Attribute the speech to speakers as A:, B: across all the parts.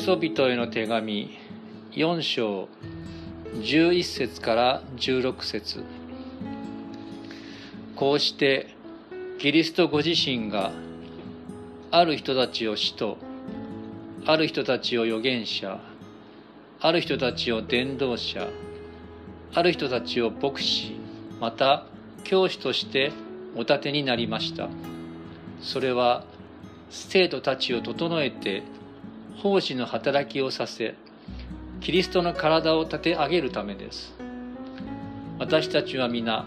A: ソ人への手紙4章11節から16節こうしてキリストご自身がある人たちを使徒ある人たちを預言者ある人たちを伝道者ある人たちを牧師また教師としてお立てになりました。それは生徒たちを整えて奉仕の働きをさせキリストの体を立て上げるためです。私たちは皆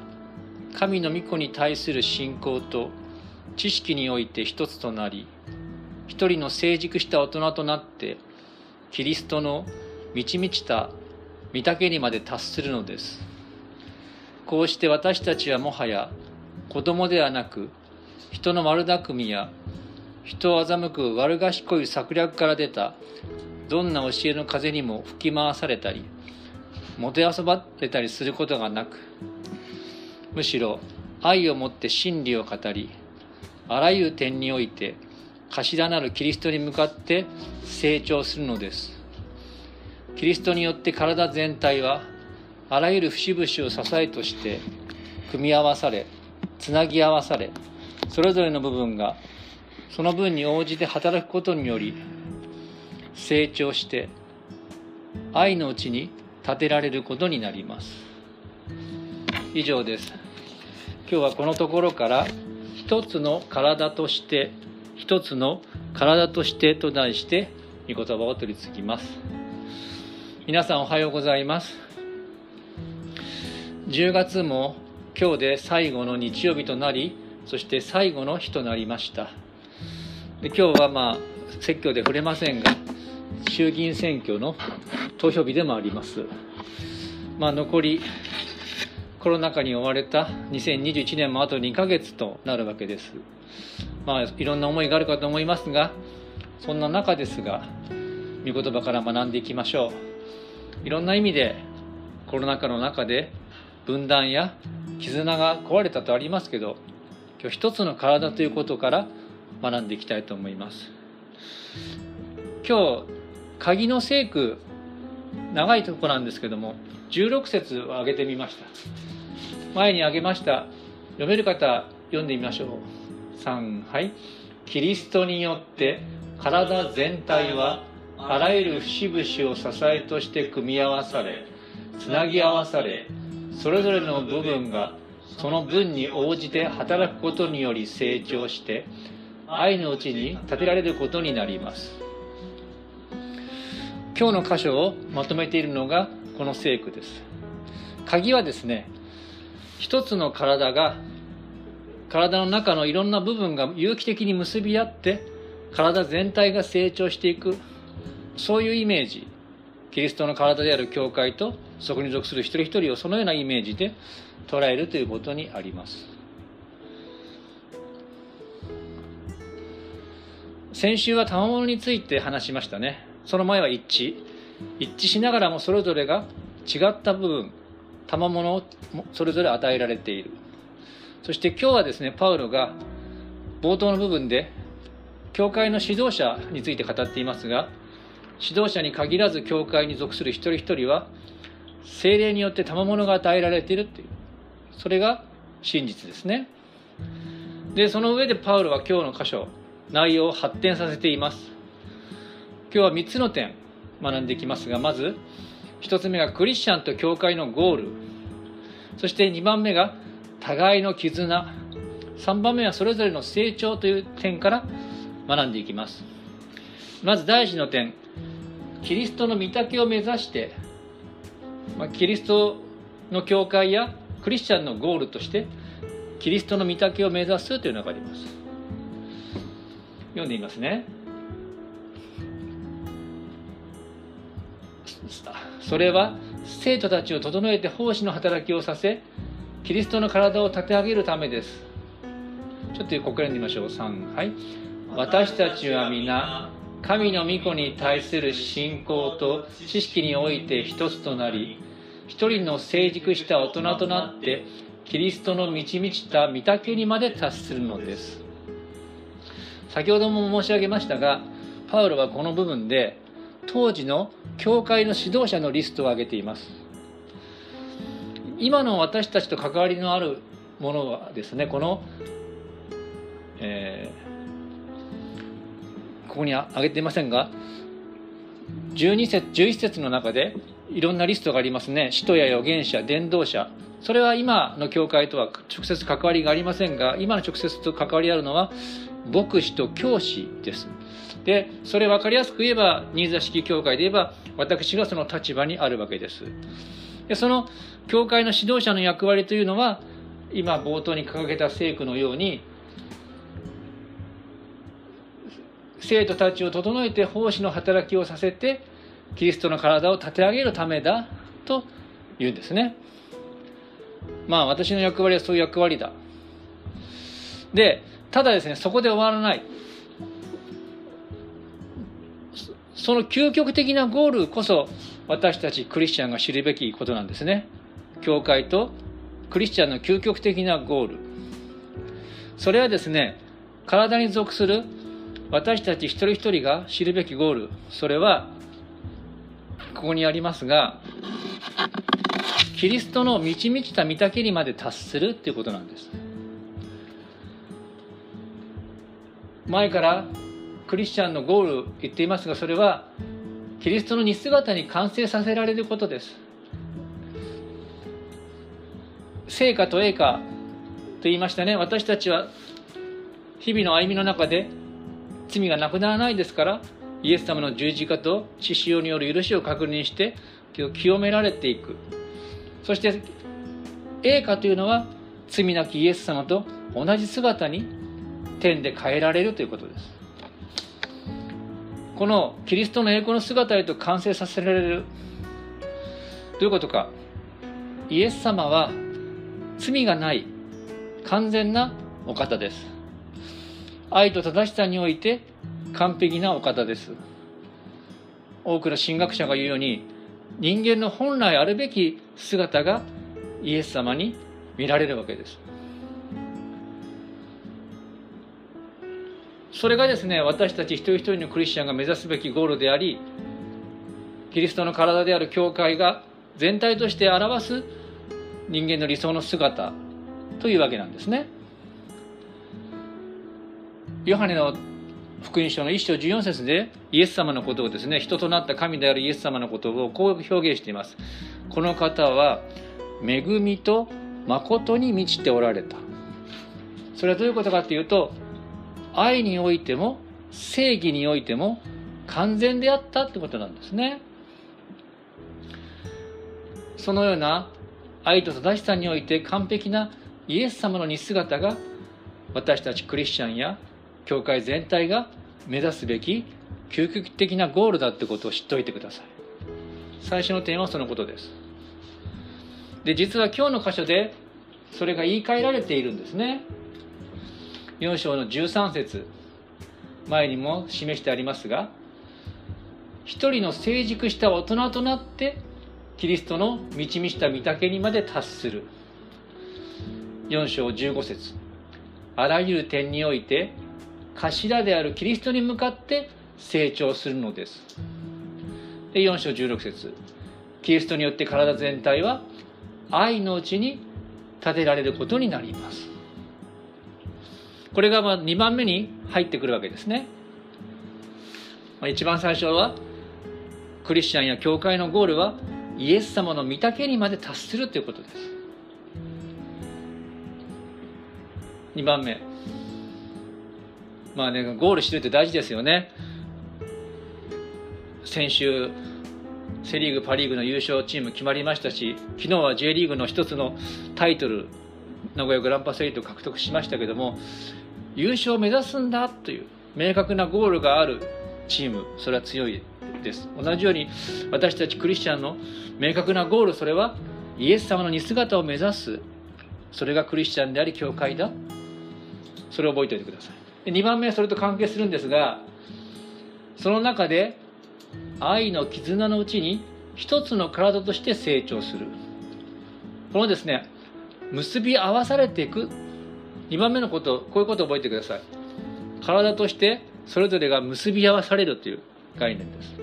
A: 神の御子に対する信仰と知識において一つとなり一人の成熟した大人となってキリストの満ち満ちた御岳にまで達するのです。こうして私たちはもはや子供ではなく人の悪巧みや人を欺く悪賢い策略から出た。どんな教えの風にも吹き回されたりもてあそばれたりすることがなくむしろ愛をもって真理を語りあらゆる点において頭なるキリストに向かって成長するのです。キリストによって体全体はあらゆる節々を支えとして組み合わされつなぎ合わされそれぞれの部分がその分に応じて働くことにより成長して愛のうちに立てられることになります。以上です。今日はこのところから一つの体として一つの体としてと題して御言葉を取り次ぎます。皆さんおはようございます。10月も今日で最後の日曜日となりそして最後の日となりました。で今日はまあ説教で触れませんが衆議院選挙の投票日でもあります。まあ残りコロナ禍に追われた2021年もあと2ヶ月となるわけです。まあいろんな思いがあるかと思いますがそんな中ですが御言葉から学んでいきましょう。いろんな意味でコロナ禍の中で分断や絆が壊れたとありますけど今日一つの体ということから学んでいきたいと思います。今日鍵の聖句長いとこなんですけども16節を挙げてみました。前に挙げました読める方読んでみましょう。3はい。キリストによって体全体はあらゆる節々を支えとして組み合わされつなぎ合わされそれぞれの部分がその分に応じて働くことにより成長して愛のうちに立てられることになります。今日の箇所をまとめているのがこの聖句です。鍵はですね一つの体が体の中のいろんな部分が有機的に結び合って体全体が成長していくそういうイメージ。キリストの体である教会とそこに属する一人一人をそのようなイメージで捉えるということにあります。先週は賜物について話しましたね。その前は一致。一致しながらもそれぞれが違った部分賜物をそれぞれ与えられている。そして今日はですねパウロが冒頭の部分で教会の指導者について語っていますが指導者に限らず教会に属する一人一人は精霊によって賜物が与えられているっていうそれが真実ですね。でその上でパウロは今日の箇所内容を発展させています。今日は3つの点学んでいきますがまず1つ目がクリスチャンと教会のゴール。そして2番目が互いの絆。3番目はそれぞれの成長という点から学んでいきます。まず第一の点キリストの御岳を目指して、ま、キリストの教会やクリスチャンのゴールとしてキリストの御岳を目指すというのがあります。読んでみますね。それは生徒たちを整えて奉仕の働きをさせキリストの体を立て上げるためです。ちょっとここから読んでみましょう。3はい。私たちは皆神の御子に対する信仰と知識において一つとなり一人の成熟した大人となってキリストの満ち満ちた御岳にまで達するのです。先ほども申し上げましたがパウロはこの部分で当時の教会の指導者のリストを挙げています。今の私たちと関わりのあるものはですねこの、えー、ここに挙げていませんが12節11節の中でいろんなリストがありますね。使徒や預言者伝道者それは今の教会とは直接関わりがありませんが今の直接と関わりあるのは牧師と教師です。でそれ分かりやすく言えば新座式教会で言えば私がその立場にあるわけです。でその教会の指導者の役割というのは今冒頭に掲げた聖句のように生徒たちを整えて奉仕の働きをさせてキリストの体を立て上げるためだと言うんですね。まあ私の役割はそういう役割だ。でただですねそこで終わらない。その究極的なゴールこそ私たちクリスチャンが知るべきことなんですね。教会とクリスチャンの究極的なゴール。それはですね体に属する私たち一人一人が知るべきゴール。それはここにありますがキリストの満ち満ちた御岳にまで達するということなんです。前からクリスチャンのゴール言っていますがそれはキリストの似姿に完成させられることです。成果と栄華と言いましたね。私たちは日々の歩みの中で罪がなくならないですからイエス様の十字架と血潮による許しを確認して清められていく。そして栄華というのは罪なきイエス様と同じ姿に天で変えられるということです。このキリストの栄光の姿へと完成させられる。どういうことか。イエス様は罪がない完全なお方です。愛と正しさにおいて完璧なお方です。多くの神学者が言うように人間の本来あるべき姿がイエス様に見られるわけですそれがですね私たち一人一人のクリスチャンが目指すべきゴールでありキリストの体である教会が全体として表す人間の理想の姿というわけなんですね。ヨハネの福音書の1章14節でイエス様のことをですね人となった神であるイエス様のことをこう表現しています。この方は恵みと誠に満ちておられた。それはどういうことかというと愛においても正義においても完全であったってことなんですね。そのような愛と正しさにおいて完璧なイエス様の似姿が私たちクリスチャンや教会全体が目指すべき究極的なゴールだってことを知っておいてください。最初の点はそのことです。で実は今日の箇所でそれが言い換えられているんですね。4章の13節前にも示してありますが一人の成熟した大人となってキリストの満ち満ちた御岳にまで達する。4章15節あらゆる点において頭であるキリストに向かって成長するのです。で4章16節。キリストによって体全体は愛のうちに立てられることになります。これがま2番目に入ってくるわけですね。まあ一番最初はクリスチャンや教会のゴールはイエス様の御岳にまで達するということです。2番目。まあねゴールしてるって大事ですよね。先週セ・リーグパ・リーグの優勝チーム決まりましたし昨日は J リーグの一つのタイトル名古屋グランパスエイトを獲得しましたけども優勝を目指すんだという明確なゴールがあるチームそれは強いです。同じように私たちクリスチャンの明確なゴールそれはイエス様の似姿を目指すそれがクリスチャンであり教会だ。それを覚えておいてください。2番目はそれと関係するんですがその中で愛の絆のうちに一つの体として成長する。このですね結び合わされていく。2番目のことこういうことを覚えてください。体としてそれぞれが結び合わされるという概念です。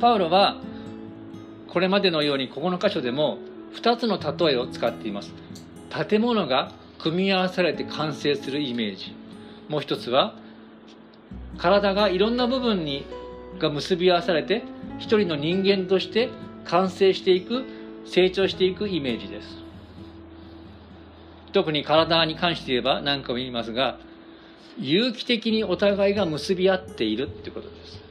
A: パウロはこれまでのようにここの箇所でも2つの例えを使っています。建物が組み合わされて完成するイメージ。もう一つは体がいろんな部分にが結び合わされて一人の人間として完成していく成長していくイメージです。特に体に関して言えば何かも言いますが有機的にお互いが結び合っているってことです。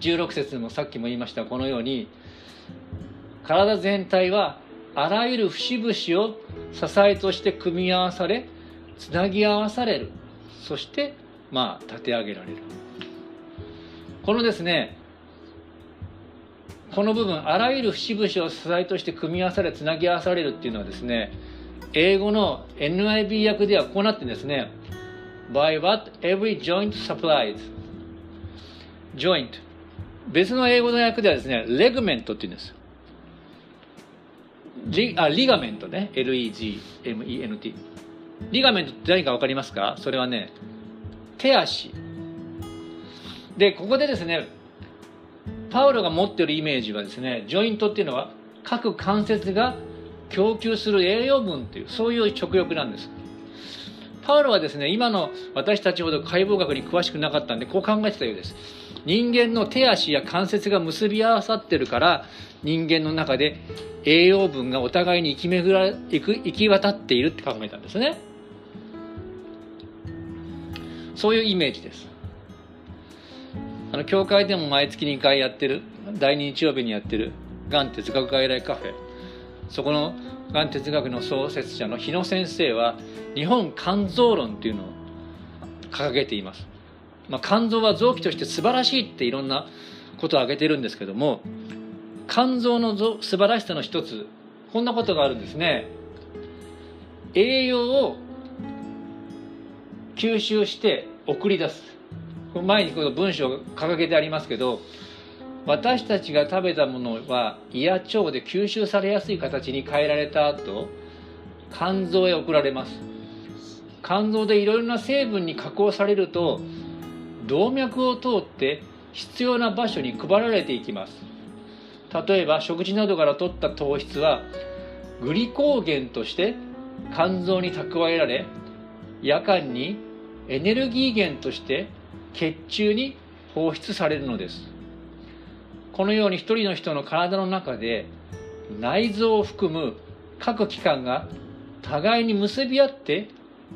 A: 16節もさっきも言いましたこのように体全体はあらゆる節々を支えとして組み合わされつなぎ合わされる。そしてまあ立て上げられる。このですねこの部分あらゆる節々を支えとして組み合わされつなぎ合わされるっていうのはですね英語の NIB 訳ではこうなってんですね。By what every joint supplies. Joint 別の英語の訳ではですねレグメントっていうんです。リあリガメントね。LEGMENT リガメントって何か分かりますか？それはね手足。でここでですねパウロが持ってるイメージはですねジョイントっていうのは各関節が供給する栄養分っていうそういう直欲なんです。パウロはですね今の私たちほど解剖学に詳しくなかったんでこう考えてたようです。人間の手足や関節が結び合わさってるから人間の中で栄養分がお互いに行き巡ら行く行き渡っているって考えたんですね。そういうイメージです。あの教会でも毎月2回やってる第2日曜日にやってるがん哲学外来カフェ。そこのがん哲学の創設者の日野先生は日本肝臓論っていうのを掲げています、まあ、肝臓は臓器として素晴らしいっていろんなことを挙げてるんですけども肝臓の素晴らしさの一つ。こんなことがあるんですね。栄養を吸収して送り出す。前にこの文章が掲げてありますけど私たちが食べたものは胃や腸で吸収されやすい形に変えられた後肝臓へ送られます。肝臓でいろいろな成分に加工されると動脈を通って必要な場所に配られていきます。例えば食事などから取った糖質はグリコーゲンとして肝臓に蓄えられ夜間にエネルギー源として血中に放出されるのです。このように一人の人の体の中で内臓を含む各器官が互いに結び合って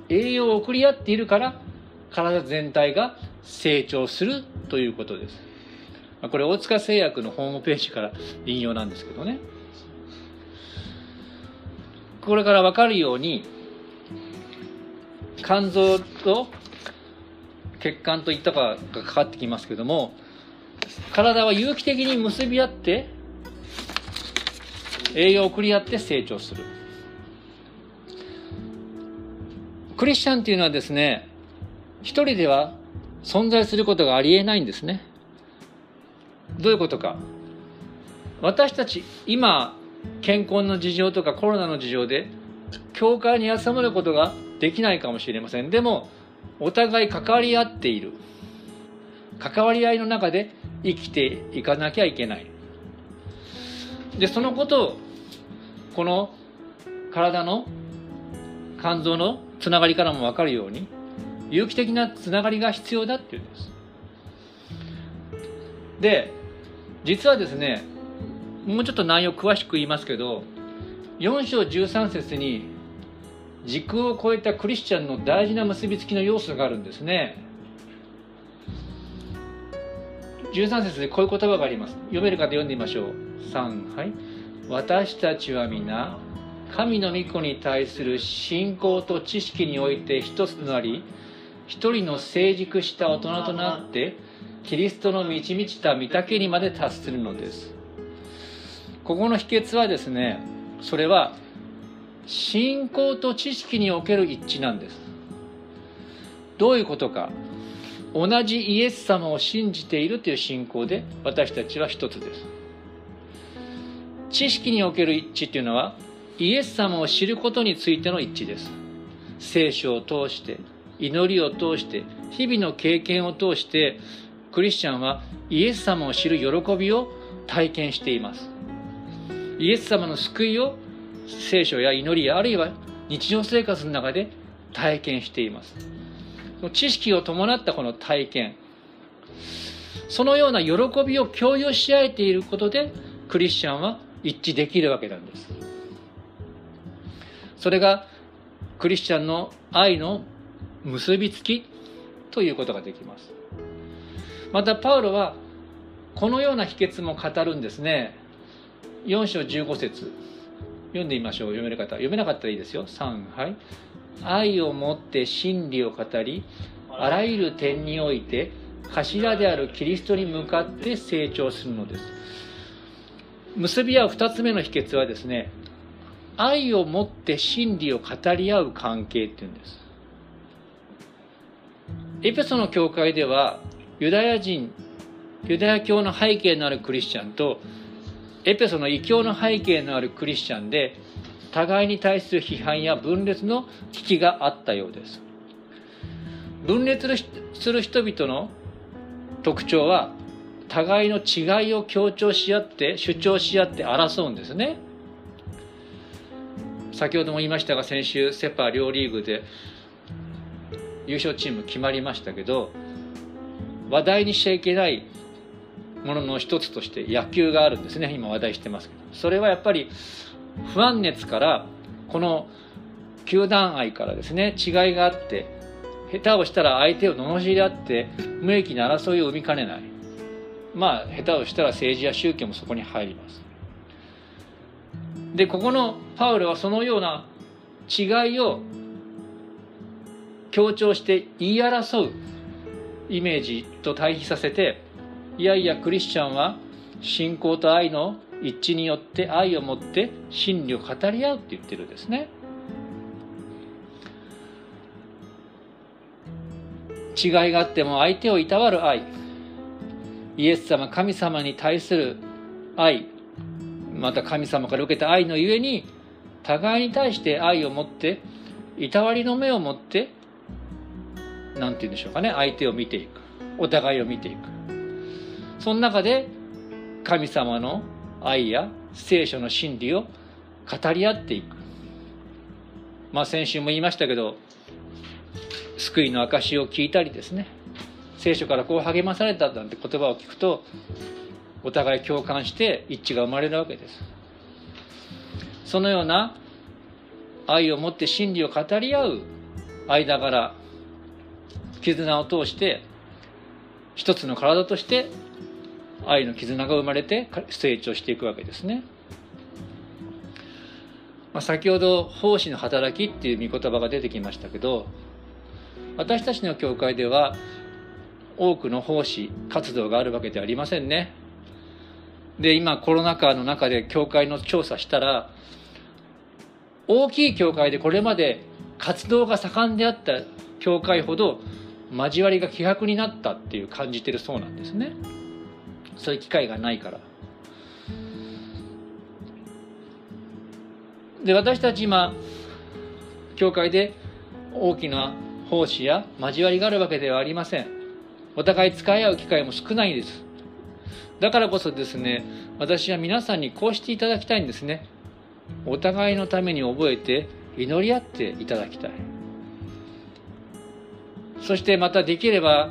A: 栄養を送り合っているから体全体が成長するということです。これ大塚製薬のホームページから引用なんですけどね。これから分かるように肝臓と血管といったかがかかってきますけども体は有機的に結び合って栄養を送り合って成長する。クリスチャンっていうのはですね一人では存在することがありえないんですね。どういうことか？私たち今健康の事情とかコロナの事情で教会に集まることができないかもしれません。でもお互い関わり合っている。関わり合いの中で生きていかなきゃいけない。でそのことをこの体の肝臓のつながりからも分かるように有機的なつながりが必要だっていうんです。で実はですねもうちょっと内容詳しく言いますけど4章13節に時空を超えたクリスチャンの大事な結びつきの要素があるんですね。13節でこういう言葉があります。読める方読んでみましょう。3はい。私たちは皆神の御子に対する信仰と知識において一つとなり一人の成熟した大人となってキリストの満ち満ちた御岳にまで達するのです。ここの秘訣はですねそれは信仰と知識における一致なんです。どういうことか。同じイエス様を信じているという信仰で私たちは一つです。知識における一致っていうのはイエス様を知ることについての一致です。聖書を通して祈りを通して日々の経験を通してクリスチャンはイエス様を知る喜びを体験しています。イエス様の救いを聖書や祈りあるいは日常生活の中で体験しています。知識を伴ったこの体験。そのような喜びを共有し合えていることでクリスチャンは一致できるわけなんです。それがクリスチャンの愛の結びつきということができます。またパウロはこのような秘訣も語るんですね。4章15節。読んでみましょう。読める方。読めなかったらいいですよ。3はい。愛をもって真理を語りあらゆる点において頭であるキリストに向かって成長するのです。結び合う2つ目の秘訣はですね愛をもって真理を語り合う関係っていうんです。エペソの教会ではユダヤ人ユダヤ教の背景のあるクリスチャンとエペソの異教の背景のあるクリスチャンで互いに対する批判や分裂の危機があったようです。分裂する人々の特徴は互いの違いを強調し合って主張し合って争うんですね。先ほども言いましたが先週セ・パ両リーグで優勝チーム決まりましたけど話題にしちゃいけないものの一つとして野球があるんですね。今話題してますけど。それはやっぱり不安熱からこの球団愛からですね違いがあって下手をしたら相手を罵り合って無益な争いを生みかねない。まあ下手をしたら政治や宗教もそこに入ります。でここのパウロはそのような違いを強調して言い争うイメージと対比させていやいやクリスチャンは信仰と愛の一致によって愛を持って真理を語り合うって言ってるんですね。違いがあっても相手をいたわる愛。イエス様神様に対する愛また神様から受けた愛のゆえに互いに対して愛を持っていたわりの目を持って何て言うんでしょうかね。相手を見ていく。お互いを見ていく。その中で神様の愛や聖書の真理を語り合っていく。まあ先週も言いましたけど救いの証を聞いたりですね。聖書からこう励まされたなんて言葉を聞くとお互い共感して一致が生まれるわけです。そのような愛を持って真理を語り合う間柄絆を通して一つの体として愛の絆が生まれて成長していくわけですね。まあ、先ほど奉仕の働きっていう御言葉が出てきましたけど私たちの教会では多くの奉仕活動があるわけではありませんね。で今コロナ禍の中で教会の調査したら大きい教会でこれまで活動が盛んであった教会ほど交わりが希薄になったっていう感じてるそうなんですね。そういう機会がないから。で私たち今教会で大きな奉仕や交わりがあるわけではありません。お互い使い合う機会も少ないです。だからこそですね私は皆さんにこうしていただきたいんですね。お互いのために覚えて祈り合っていただきたい。そしてまたできれば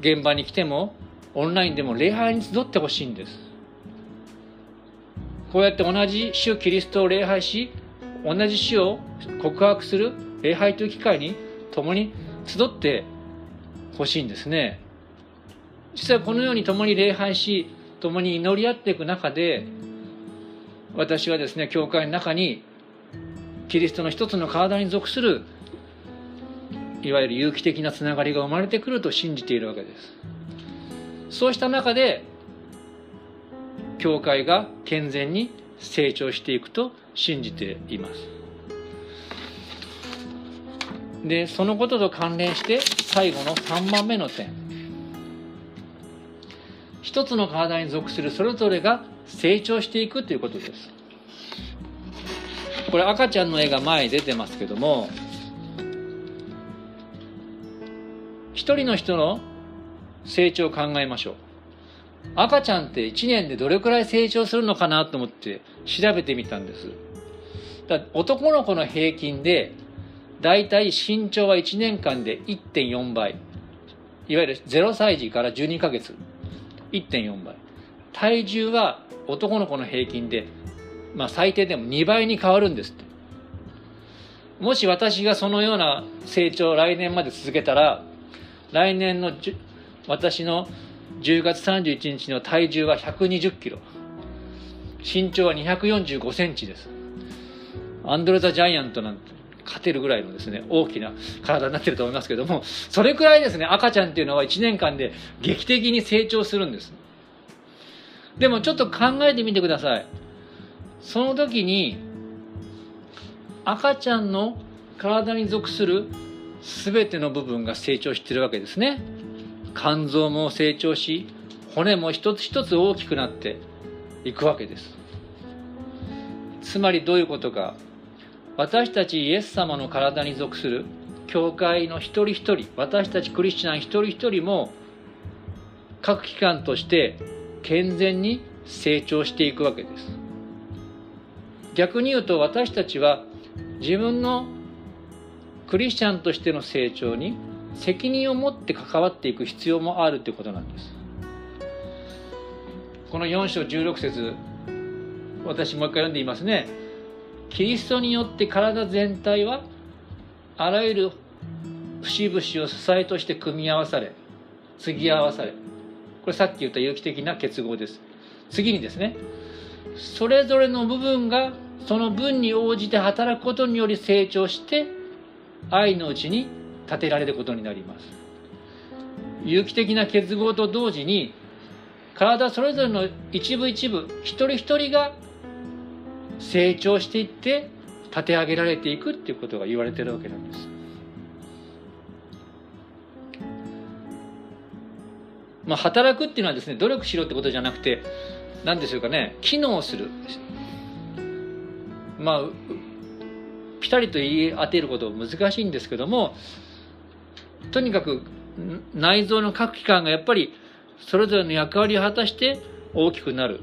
A: 現場に来てもオンラインでも礼拝に集ってほしいんです。こうやって同じ主キリストを礼拝し同じ主を告白する礼拝という機会に共に集ってほしいんですね。実はこのように共に礼拝し共に祈り合っていく中で私はですね教会の中にキリストの一つの体に属するいわゆる有機的なつながりが生まれてくると信じているわけです。そうした中で教会が健全に成長していくと信じています。でそのことと関連して最後の3番目の点。一つの体に属するそれぞれが成長していくということです。これ赤ちゃんの絵が前に出てますけども一人の人の成長を考えましょう。赤ちゃんって1年でどれくらい成長するのかなと思って調べてみたんです。だ男の子の平均でだいたい身長は1年間で1.4倍。いわゆる0歳児から12ヶ月。1.4倍。体重は男の子の平均で、まあ、最低でも2倍に変わるんですって。もし私がそのような成長を来年まで続けたら来年の私の10月31日の体重は120キロ。身長は245センチです。アンドレ・ザ・ジャイアントなんて勝てるぐらいのですね大きな体になってると思いますけどもそれくらいですね赤ちゃんっていうのは1年間で劇的に成長するんです。でもちょっと考えてみてください。その時に赤ちゃんの体に属する全ての部分が成長してるわけですね。肝臓も成長し骨も一つ一つ大きくなっていくわけです。つまりどういうことか。私たちイエス様の体に属する教会の一人一人私たちクリスチャン一人一人も各機関として健全に成長していくわけです。逆に言うと私たちは自分のクリスチャンとしての成長に責任を持って関わっていく必要もあるということなんです。この4章16節私もう一回読んでいますね。キリストによって体全体はあらゆる節々を支えとして組み合わされ継ぎ合わされ。これさっき言った有機的な結合です。次にですね。それぞれの部分がその分に応じて働くことにより成長して愛のうちに立てられることになります。有機的な結合と同時に体それぞれの一部一部一人一人が成長していって立て上げられていくっていうことが言われてるわけなんです。まあ働くっていうのはですね努力しろってことじゃなくて何でしょうかね機能する。まあピタリと言い当てることは難しいんですけどもとにかく内臓の各器官がやっぱりそれぞれの役割を果たして大きくなる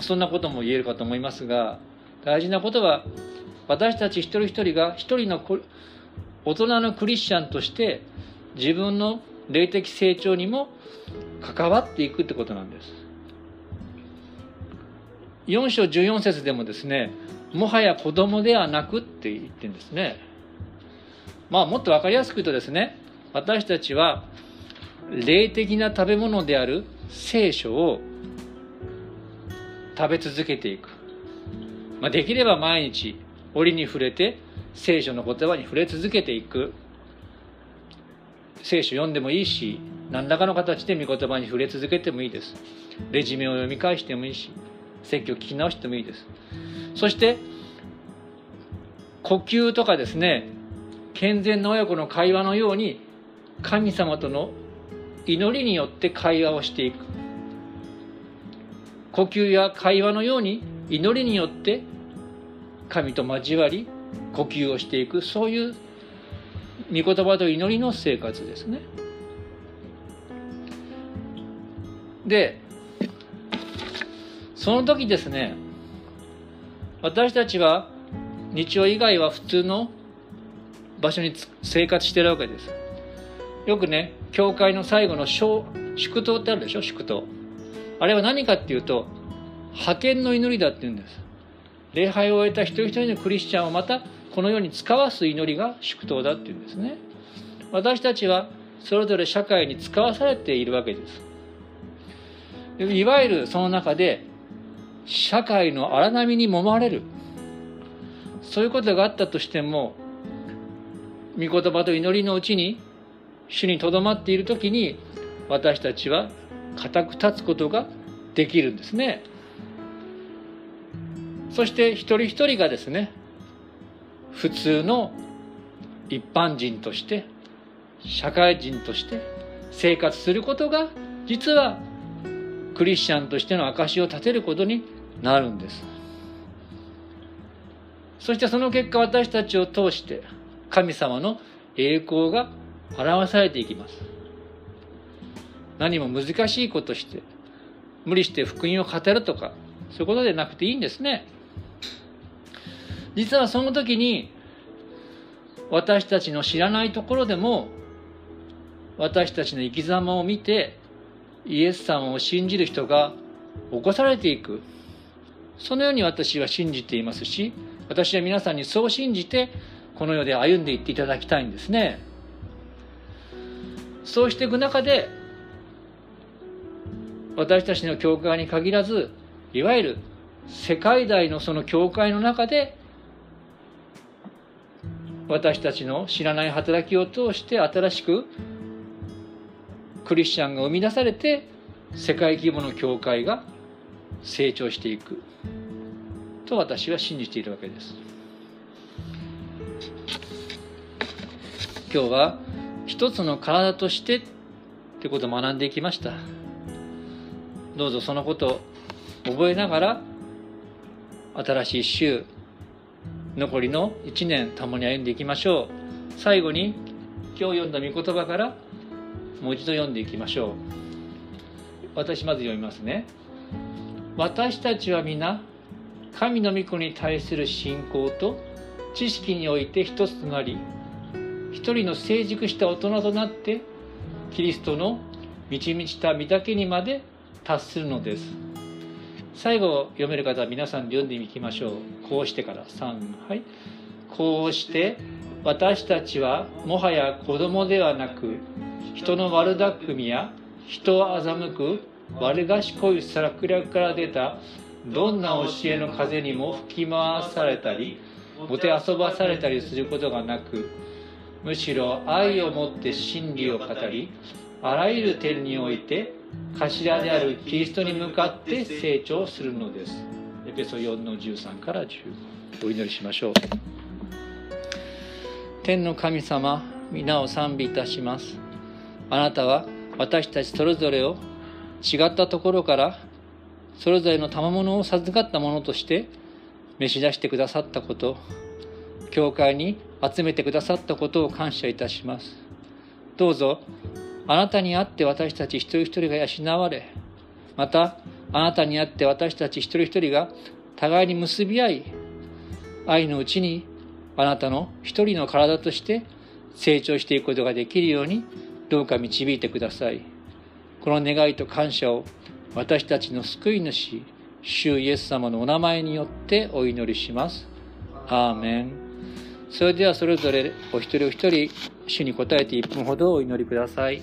A: そんなことも言えるかと思いますが大事なことは私たち一人一人が一人の大人のクリスチャンとして自分の霊的成長にも関わっていくってことなんです。4章14節でもですねもはや子供ではなくって言ってるんですね。まあもっと分かりやすく言うとですね私たちは霊的な食べ物である聖書を食べ続けていく。まあ、できれば毎日折に触れて聖書の言葉に触れ続けていく聖書読んでもいいし何らかの形で御言葉に触れ続けてもいいですレジュメを読み返してもいいし説教聞き直してもいいです。そして呼吸とかですね健全な親子の会話のように神様との祈りによって会話をしていく。呼吸や会話のように祈りによって神と交わり呼吸をしていく。そういう御言葉と祈りの生活ですね。でその時ですね私たちは日曜以外は普通の場所に生活してるわけです。よくね教会の最後の祝祷ってあるでしょ祝祷。あれは何かっていうと派遣の祈りだって言うんです礼拝を終えた一人一人のクリスチャンをまたこのように使わす祈りが祝祷だっていうんですね私たちはそれぞれ社会に使わされているわけですいわゆるその中で社会の荒波に揉まれるそういうことがあったとしても御言葉と祈りのうちに主にとどまっている時に私たちは固く立つことができるんですね。そして一人一人がですね普通の一般人として社会人として生活することが実はクリスチャンとしての証を立てることになるんです。そしてその結果私たちを通して神様の栄光が表されていきます。何も難しいことして無理して福音を語るとかそういうことでなくていいんですね。実はその時に私たちの知らないところでも私たちの生き様を見てイエス様を信じる人が起こされていく。そのように私は信じていますし私は皆さんにそう信じてこの世で歩んでいっていただきたいんですね。そうしていく中で私たちの教会に限らずいわゆる世界大のその教会の中で私たちの知らない働きを通して新しくクリスチャンが生み出されて世界規模の教会が成長していく。と私は信じているわけです。今日は一つの体としてってことを学んでいきました。どうぞそのことを覚えながら新しい週残りの1年共に歩んでいきましょう。最後に今日読んだ御言葉からもう一度読んでいきましょう。私まず読みますね。私たちは皆神の御子に対する信仰と知識において一つとなり一人の成熟した大人となってキリストの満ち満ちた御岳にまで達するのです。最後読める方は皆さんで読んでいきましょう。こうしてから3はい。こうして私たちはもはや子供ではなく人の悪巧みや人を欺く悪賢い策略から出たどんな教えの風にも吹き回されたりもてあそばされたりすることがなくむしろ愛をもって真理を語りあらゆる点において頭であるキリストに向かって成長するのです。エペソ4の13から15お祈りしましょう。天の神様皆を賛美いたします。あなたは私たちそれぞれを違ったところからそれぞれの賜物を授かったものとして召し出してくださったこと教会に集めてくださったことを感謝いたします。どうぞあなたにあって私たち一人一人が養われまたあなたにあって私たち一人一人が互いに結び合い愛のうちにあなたの一人の体として成長していくことができるようにどうか導いてください。この願いと感謝を私たちの救い主主イエス様のお名前によってお祈りします。アーメン。それではそれぞれお一人お一人主に答えて1分ほどお祈りください。